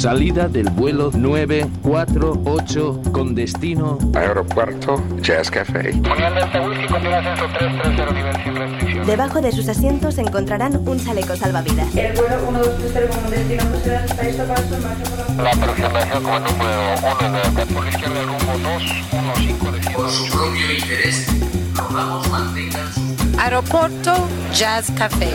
Salida del vuelo 948 con destino Aeropuerto Jazz Café. Debajo de sus asientos encontrarán un chaleco salvavidas. El vuelo 1230 con destino por la... La aproximación como número 1 de por la izquierda rumbo 215 de Por su propio interés, rogamos mantengan su Aeropuerto Jazz Café.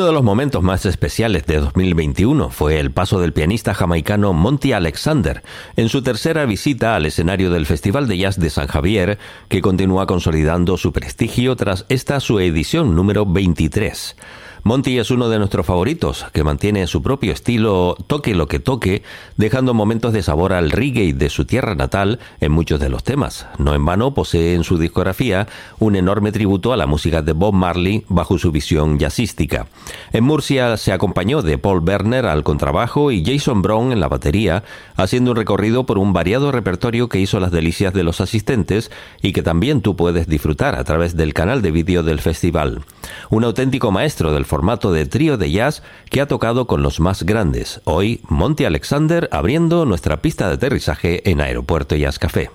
Uno de los momentos más especiales de 2021 fue el paso del pianista jamaicano Monty Alexander en su tercera visita al escenario del Festival de Jazz de San Javier, que continúa consolidando su prestigio tras esta su edición número 23. Monty es uno de nuestros favoritos, que mantiene su propio estilo toque lo que toque, dejando momentos de sabor al reggae de su tierra natal en muchos de los temas. No en vano posee en su discografía un enorme tributo a la música de Bob Marley bajo su visión jazzística. En Murcia se acompañó de Paul Werner al contrabajo y Jason Brown en la batería, haciendo un recorrido por un variado repertorio que hizo las delicias de los asistentes y que también tú puedes disfrutar a través del canal de vídeo del festival. Un auténtico maestro del formato de trío de jazz que ha tocado con los más grandes. Hoy, Monty Alexander abriendo nuestra pista de aterrizaje en Aeropuerto Jazz Café.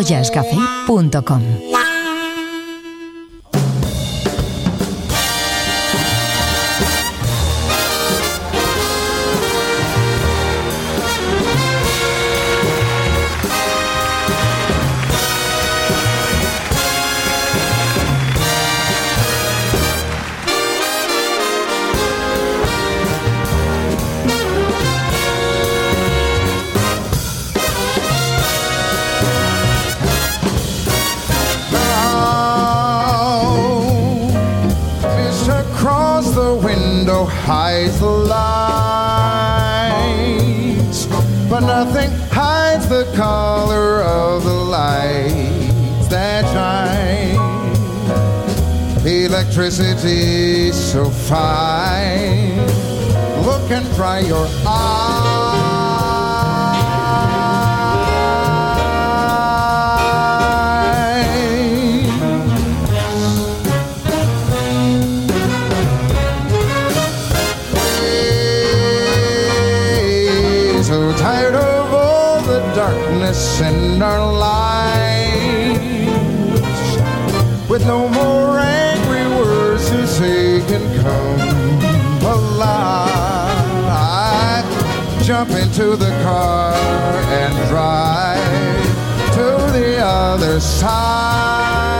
aeropuertojazzcafé.com. hides the light, but nothing hides the color of the lights that shine. Electricity so fine, look and dry your eyes. Into the car and drive to the other side.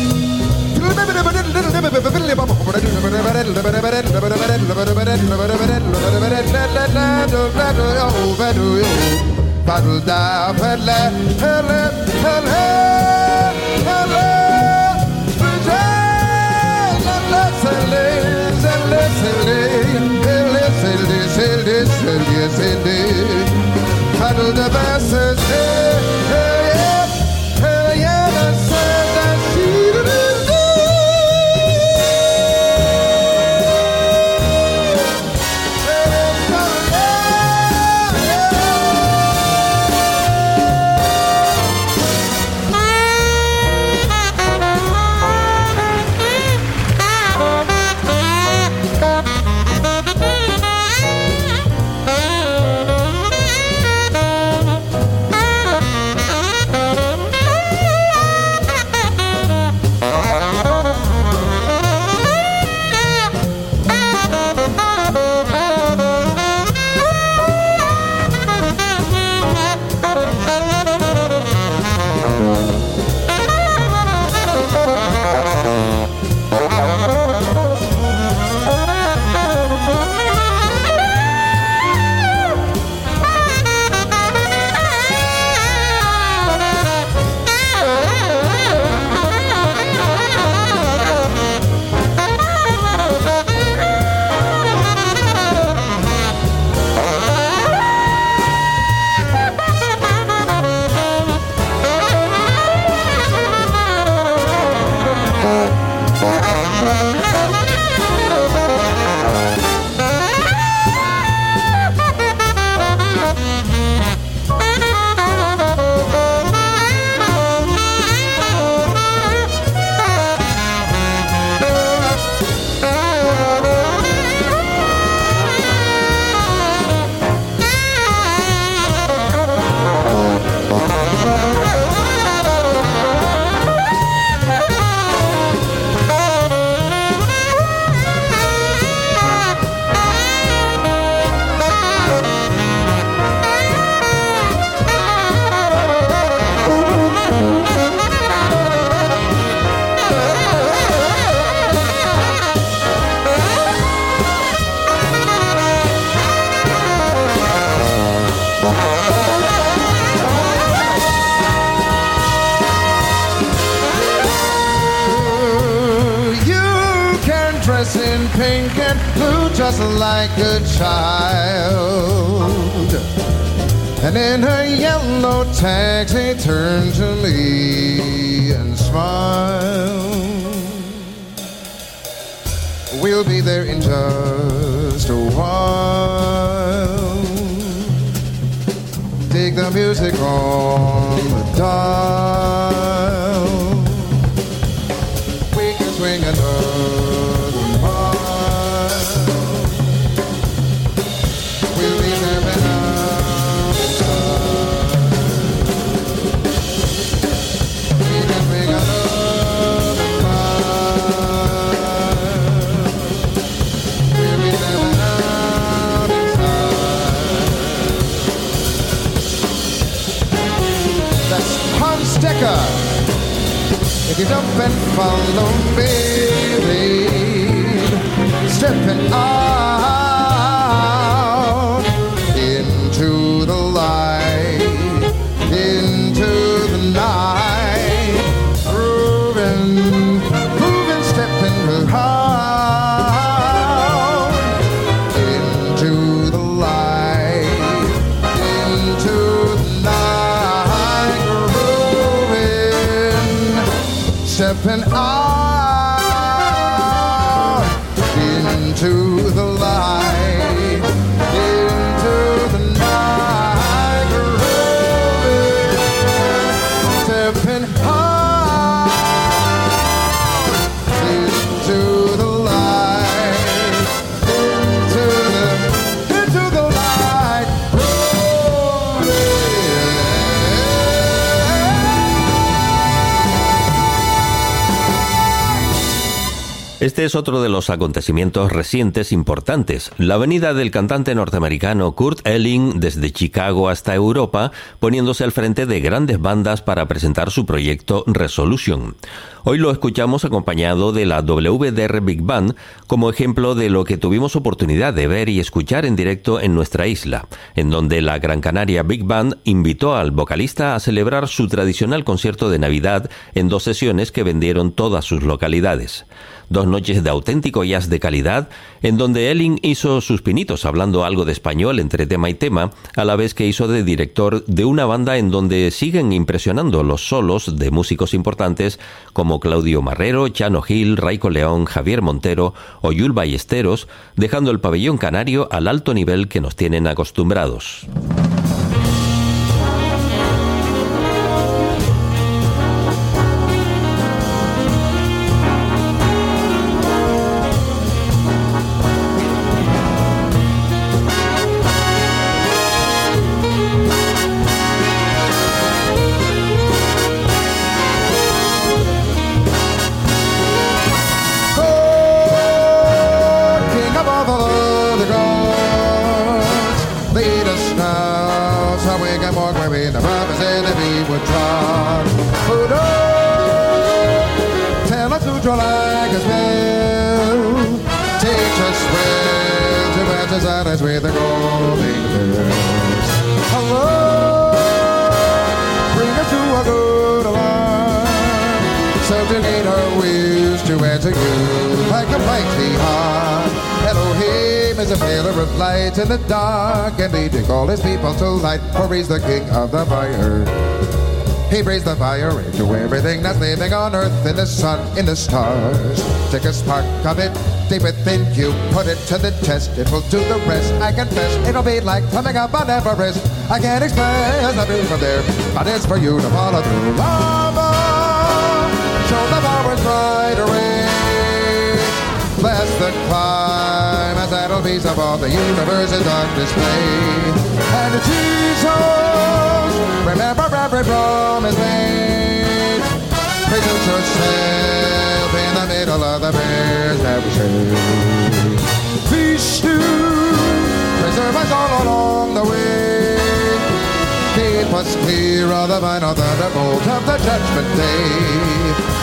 Paddle the basses, Get up and follow me, babe. Step and Este es otro de los acontecimientos recientes importantes, la venida del cantante norteamericano Kurt Elling desde Chicago hasta Europa, poniéndose al frente de grandes bandas para presentar su proyecto Resolution. Hoy lo escuchamos acompañado de la WDR Big Band como ejemplo de lo que tuvimos oportunidad de ver y escuchar en directo en nuestra isla, en donde la Gran Canaria Big Band invitó al vocalista a celebrar su tradicional concierto de Navidad en dos sesiones que vendieron todas sus localidades. Dos noches de auténtico jazz de calidad, en donde Elling hizo sus pinitos hablando algo de español entre tema y tema, a la vez que hizo de director de una banda en donde siguen impresionando los solos de músicos importantes como Claudio Marrero, Chano Gil, Raico León, Javier Montero o Yul Ballesteros, dejando el pabellón canario al alto nivel que nos tienen acostumbrados. In the dark, and leading all his people to light, for he's the king of the fire. He breathes the fire into everything that's living on earth, in the sun, in the stars. Take a spark of it deep within you, put it to the test, it will do the rest. I confess, it'll be like coming up on Everest. I can't express the view from there, but it's for you to follow through. Lava, show the powers bright rays. Bless the climb that'll be of all the universe's on display. And Jesus, remember every promise made. Present yourself in the middle of the bear's navigation. Vishnu, preserve us all along the way. Keep us clear of the final thunderbolt of the judgment day.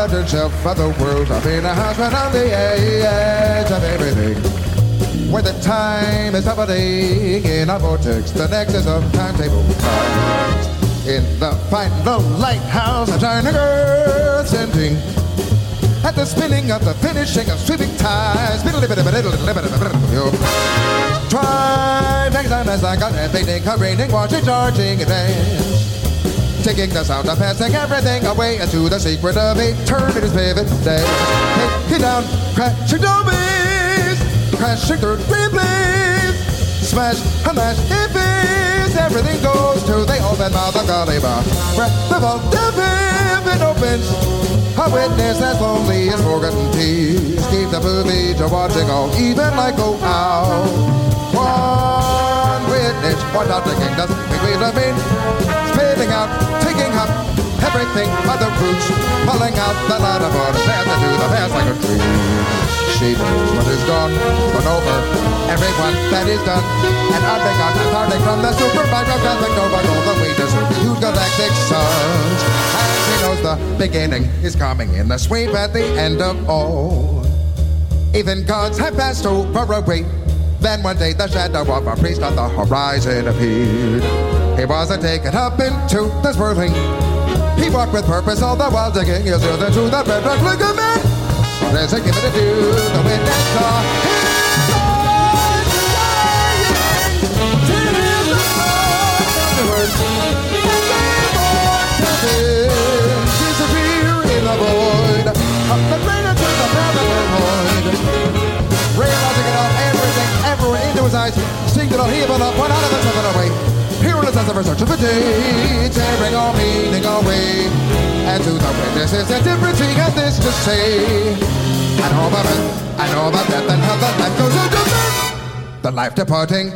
Left himself for the world. I've been a husband on the edge of everything. Where the time is doubling in a vortex, the nexus of timetable times. In the final lighthouse, a turning earth ending. At the spinning of the finishing of sweeping ties. Try next time as I got everything, raining, watching, charging, advance. Taking the sound of passing everything away into the secret of eternity's pivot day. Take it down, crashing doorways, crashing through green blaze. Smash, a mash, it's everything goes to the open mouth of Gulliver. Breath of all the vivid opens. A witness as lonely as forgotten tears. Keep the movie to watching all, even like go out. One witness, one of the king doesn't think we everything by the roots, pulling out the water, path into the past like a tree. She knows what is gone, gone over, everyone that is done. And I've been gone, starting from the super microcosmic nova, all the way to super huge galactic suns. And she knows the beginning is coming in the sweep at the end of all. Even gods have passed over away. Then one day the shadow of a priest on the horizon appeared. He wasn't taken up into the swirling. He walked with purpose all the while digging his ear into the red rock. Look at me! Given to do the wind and saw. Disappear in the void. The the paranoid. Realizing it all, everything, everywhere into his eyes. Sing it all, heave up, one out of the time the research of the day, tearing all meaning away. And to the witnesses, a difference he has this to say. I know about it, I know about death and how the life goes on to. The life departing,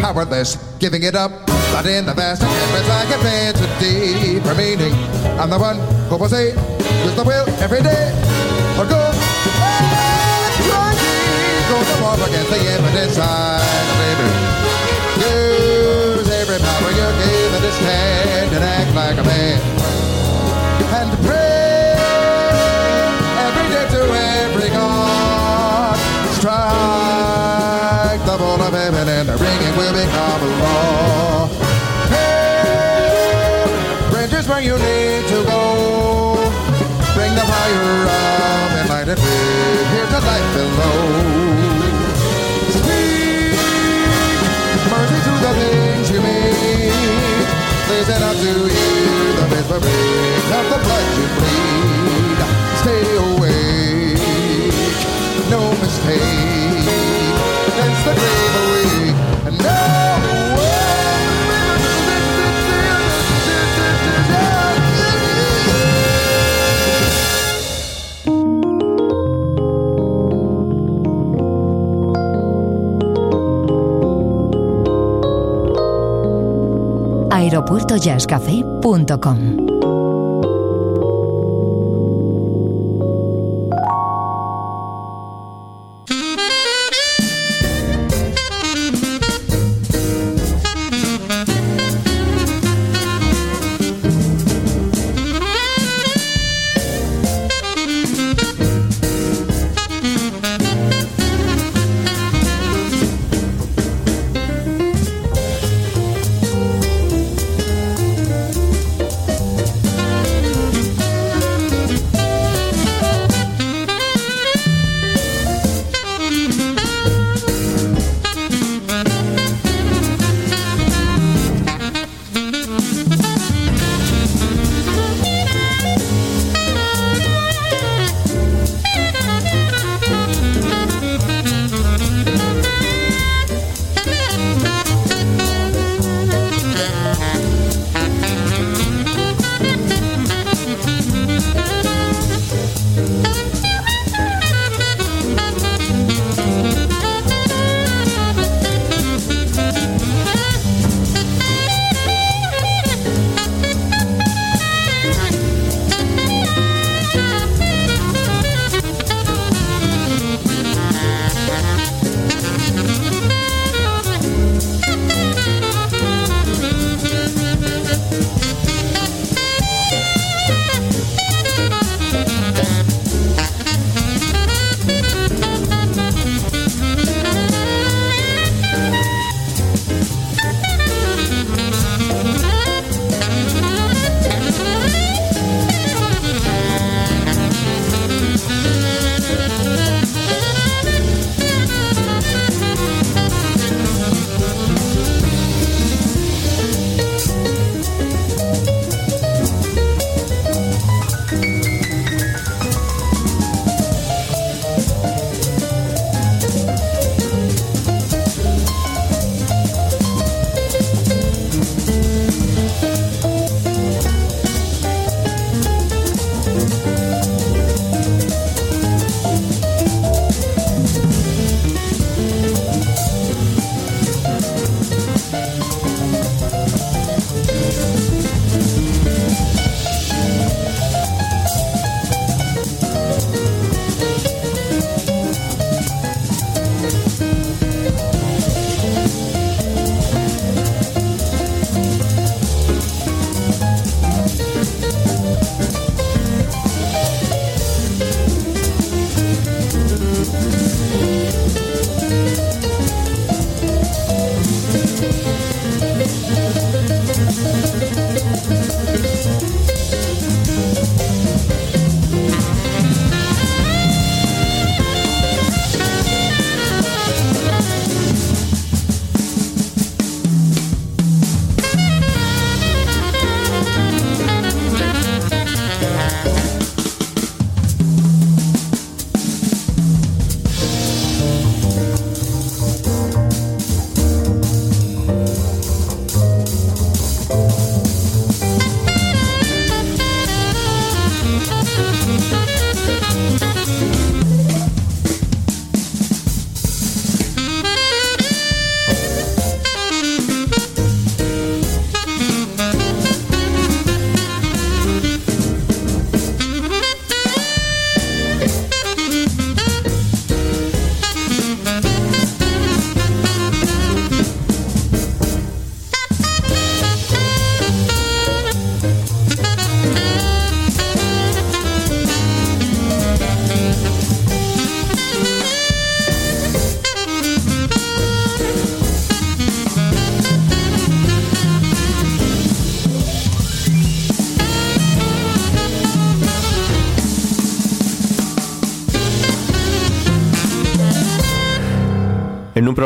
powerless, giving it up. But in the vast canvas I can bend to meaning. I'm the one who will say, use the will every day. Or go, and try to go to war against the infinite side of stand and act like a man. And pray every day to every God. Strike the ball of heaven and the ringing will become a law. Hey, bridges where you need to go. Bring the fire up and light it. Here's the light below. aeropuertojazzcafé.com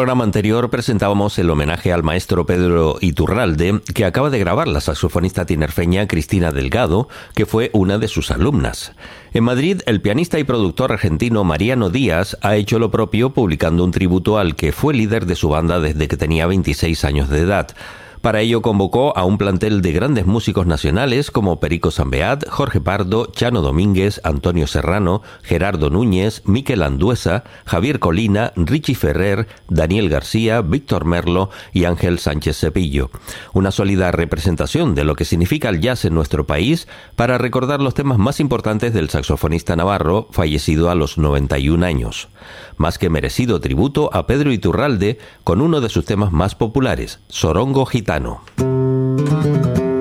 programa anterior presentábamos el homenaje al maestro Pedro Iturralde, que acaba de grabar la saxofonista tinerfeña Cristina Delgado, que fue una de sus alumnas. En Madrid, el pianista y productor argentino Mariano Díaz ha hecho lo propio publicando un tributo al que fue líder de su banda desde que tenía 26 años de edad. Para ello convocó a un plantel de grandes músicos nacionales como Perico Sambeat, Jorge Pardo, Chano Domínguez, Antonio Serrano, Gerardo Núñez, Miquel Anduesa, Javier Colina, Richie Ferrer, Daniel García, Víctor Merlo y Ángel Sánchez Cepillo. Una sólida representación de lo que significa el jazz en nuestro país para recordar los temas más importantes del saxofonista navarro fallecido a los 91 años. Más que merecido tributo a Pedro Iturralde con uno de sus temas más populares, Sorongo Gitano. Cano.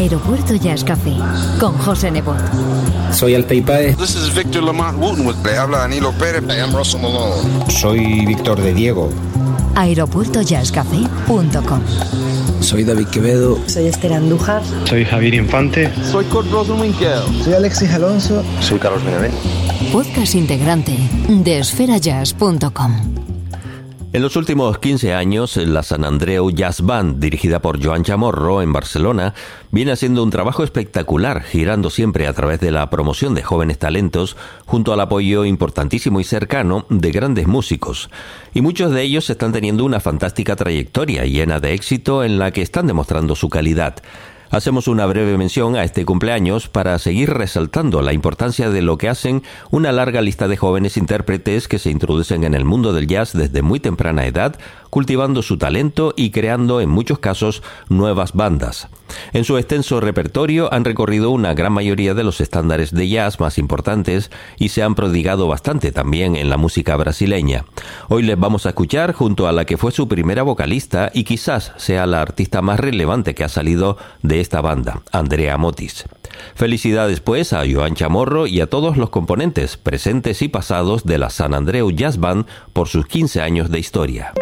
Aeropuerto Jazz Café con José Nebot. Soy Alpey Paez. This is Victor Lamont Wooten. Le habla Danilo Pérez. I am Russell Malone. Soy Víctor de Diego. Aeropuertojazzcafé.com Soy David Quevedo. Soy Esther Andújar. Soy Javier Infante. Soy Kurt Rosenwinkel. Soy Alexis Alonso. Soy Carlos Benavent. Podcast integrante de esferajazz.com. En los últimos 15 años, la San Andreu Jazz Band, dirigida por Joan Chamorro en Barcelona, viene haciendo un trabajo espectacular, girando siempre a través de la promoción de jóvenes talentos, junto al apoyo importantísimo y cercano de grandes músicos. Y muchos de ellos están teniendo una fantástica trayectoria llena de éxito en la que están demostrando su calidad. Hacemos una breve mención a este cumpleaños para seguir resaltando la importancia de lo que hacen una larga lista de jóvenes intérpretes que se introducen en el mundo del jazz desde muy temprana edad, cultivando su talento y creando en muchos casos nuevas bandas. En su extenso repertorio han recorrido una gran mayoría de los estándares de jazz más importantes y se han prodigado bastante también en la música brasileña. Hoy les vamos a escuchar junto a la que fue su primera vocalista y quizás sea la artista más relevante que ha salido de esta banda, Andrea Motis. Felicidades pues a Joan Chamorro y a todos los componentes presentes y pasados de la San Andreu Jazz Band por sus 15 años de historia.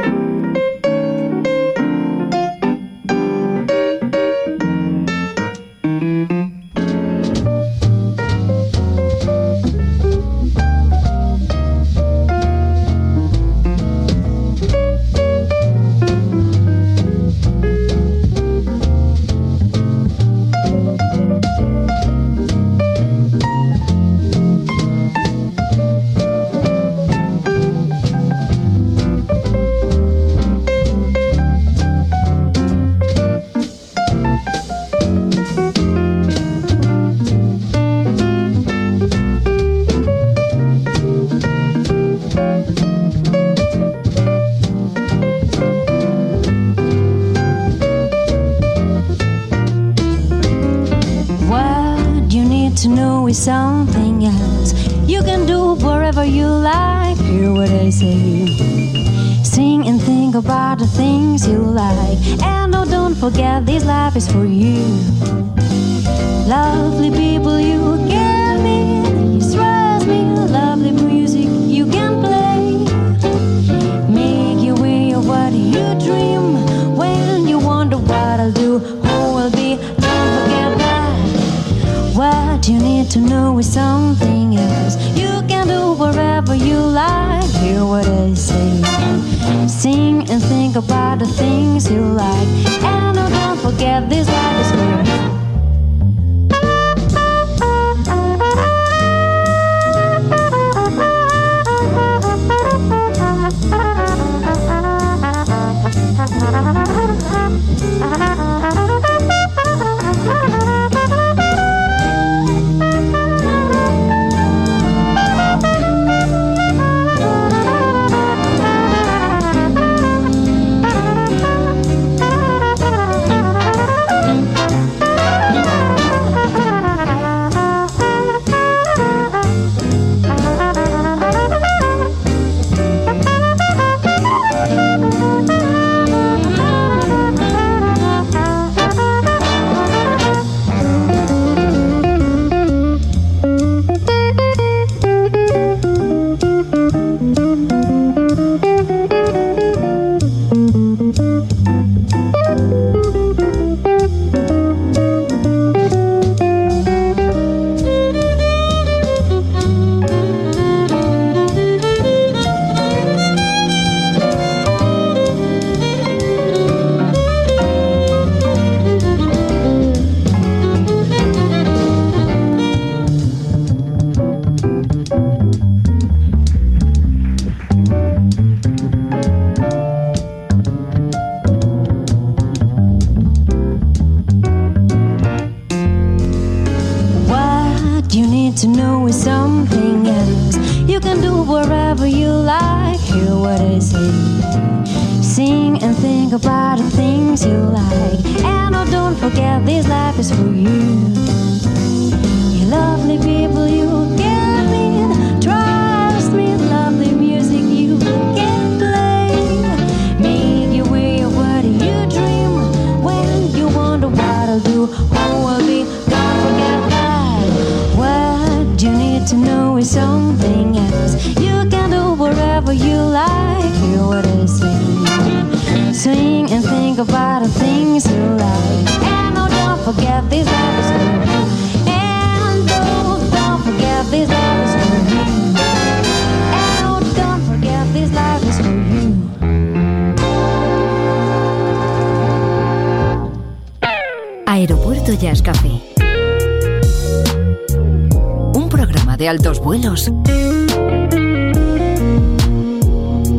Un programa de altos vuelos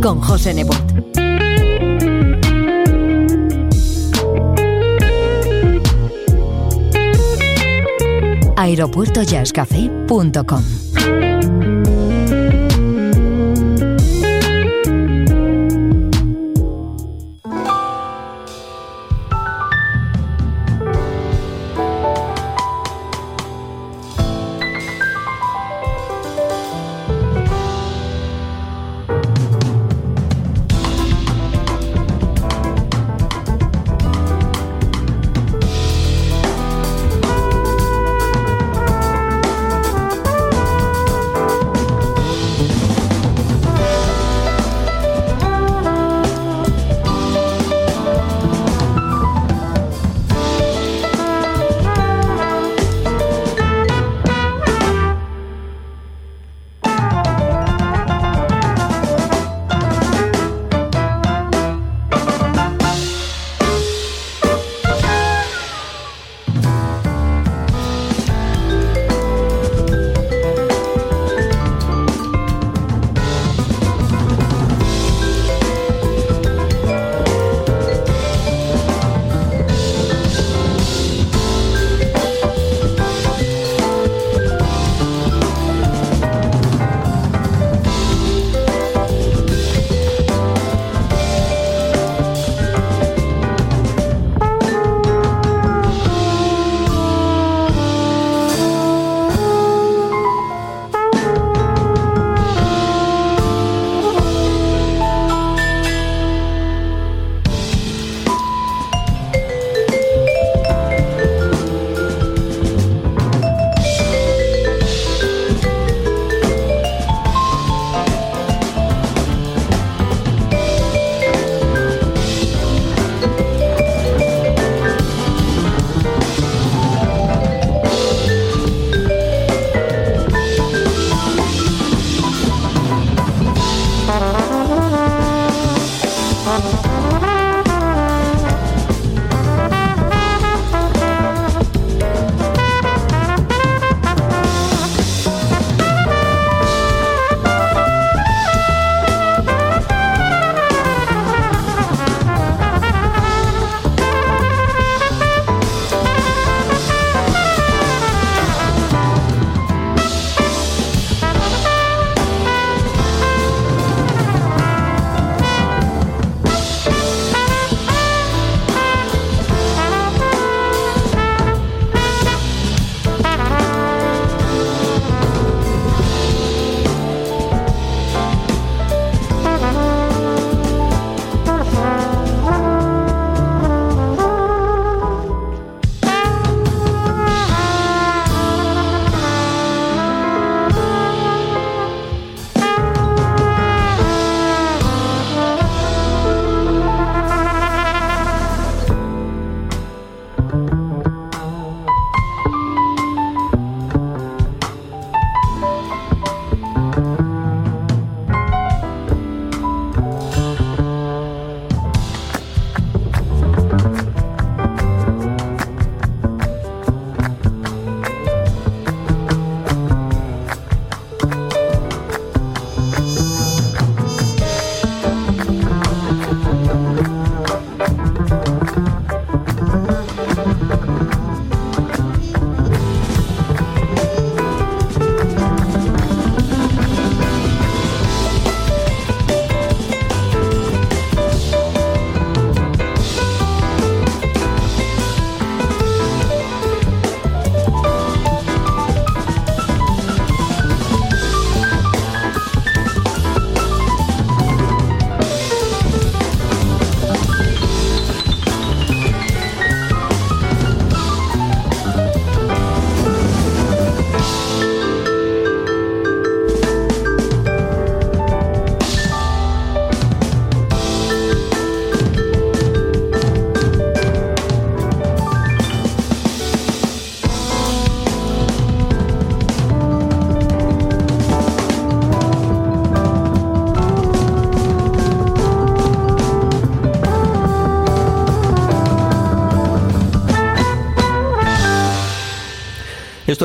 con José Nebot. aeropuertojazzcafé.com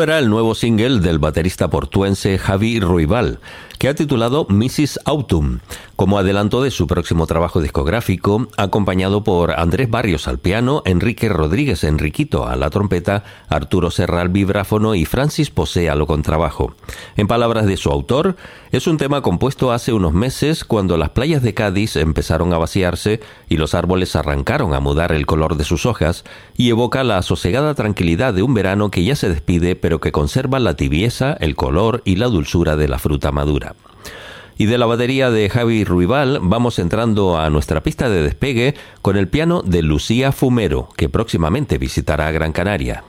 era el nuevo single del baterista portuense Javi Ruibal, que ha titulado Mrs. Autumn, como adelanto de su próximo trabajo discográfico, acompañado por Andrés Barrios al piano, Enrique Rodríguez Enriquito a la trompeta, Arturo Serra al vibráfono y Francis Posea al contrabajo. En palabras de su autor, es un tema compuesto hace unos meses cuando las playas de Cádiz empezaron a vaciarse y los árboles arrancaron a mudar el color de sus hojas y evoca la sosegada tranquilidad de un verano que ya se despide pero que conserva la tibieza, el color y la dulzura de la fruta madura. Y de la batería de Javi Ruibal vamos entrando a nuestra pista de despegue con el piano de Lucía Fumero, que próximamente visitará Gran Canaria.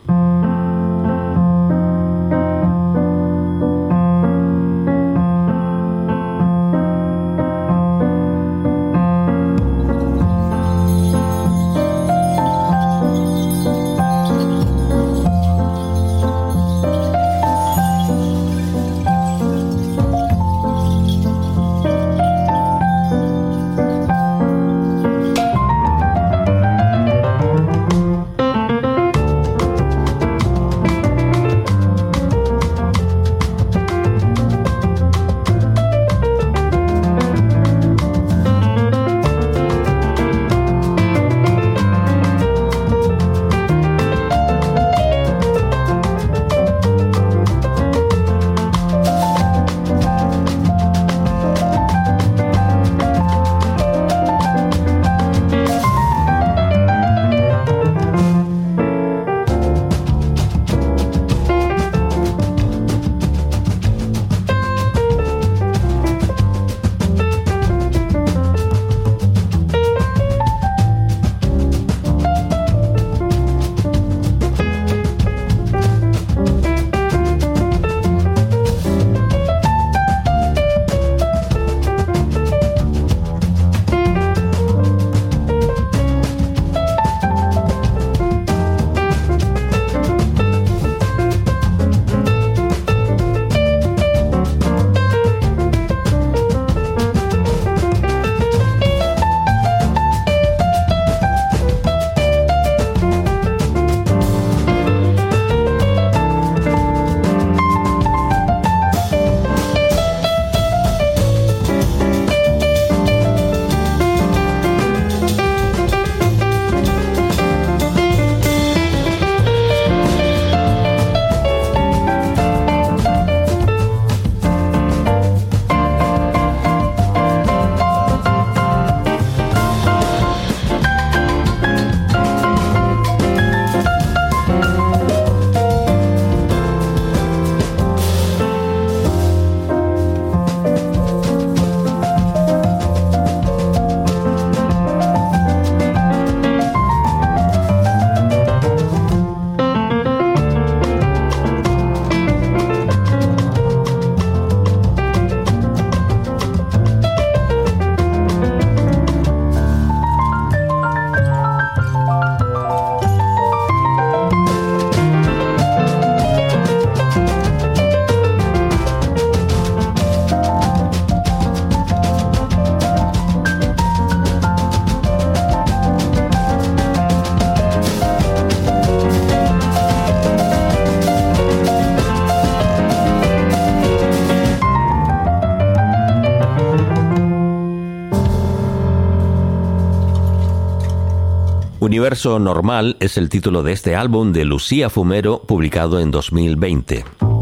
Universo Normal es el título de este álbum de Lucía Fumero publicado en 2020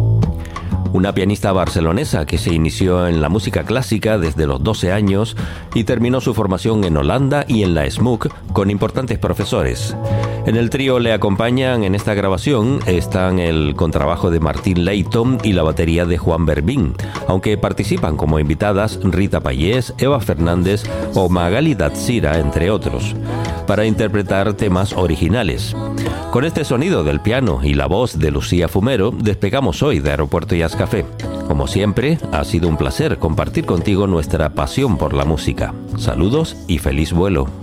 una pianista barcelonesa que se inició en la música clásica desde los 12 años y terminó su formación en Holanda y en la SMUC con importantes profesores. En el trío le acompañan en esta grabación están el contrabajo de Martín Leighton y la batería de Juan Berbín, aunque participan como invitadas Rita Payés, Eva Fernández o Magali Datsira, entre otros, para interpretar temas originales. Con este sonido del piano y la voz de Lucía Fumero, despegamos hoy de Aeropuerto Jazz Como siempre, ha sido un placer compartir contigo nuestra pasión por la música. Saludos y feliz vuelo.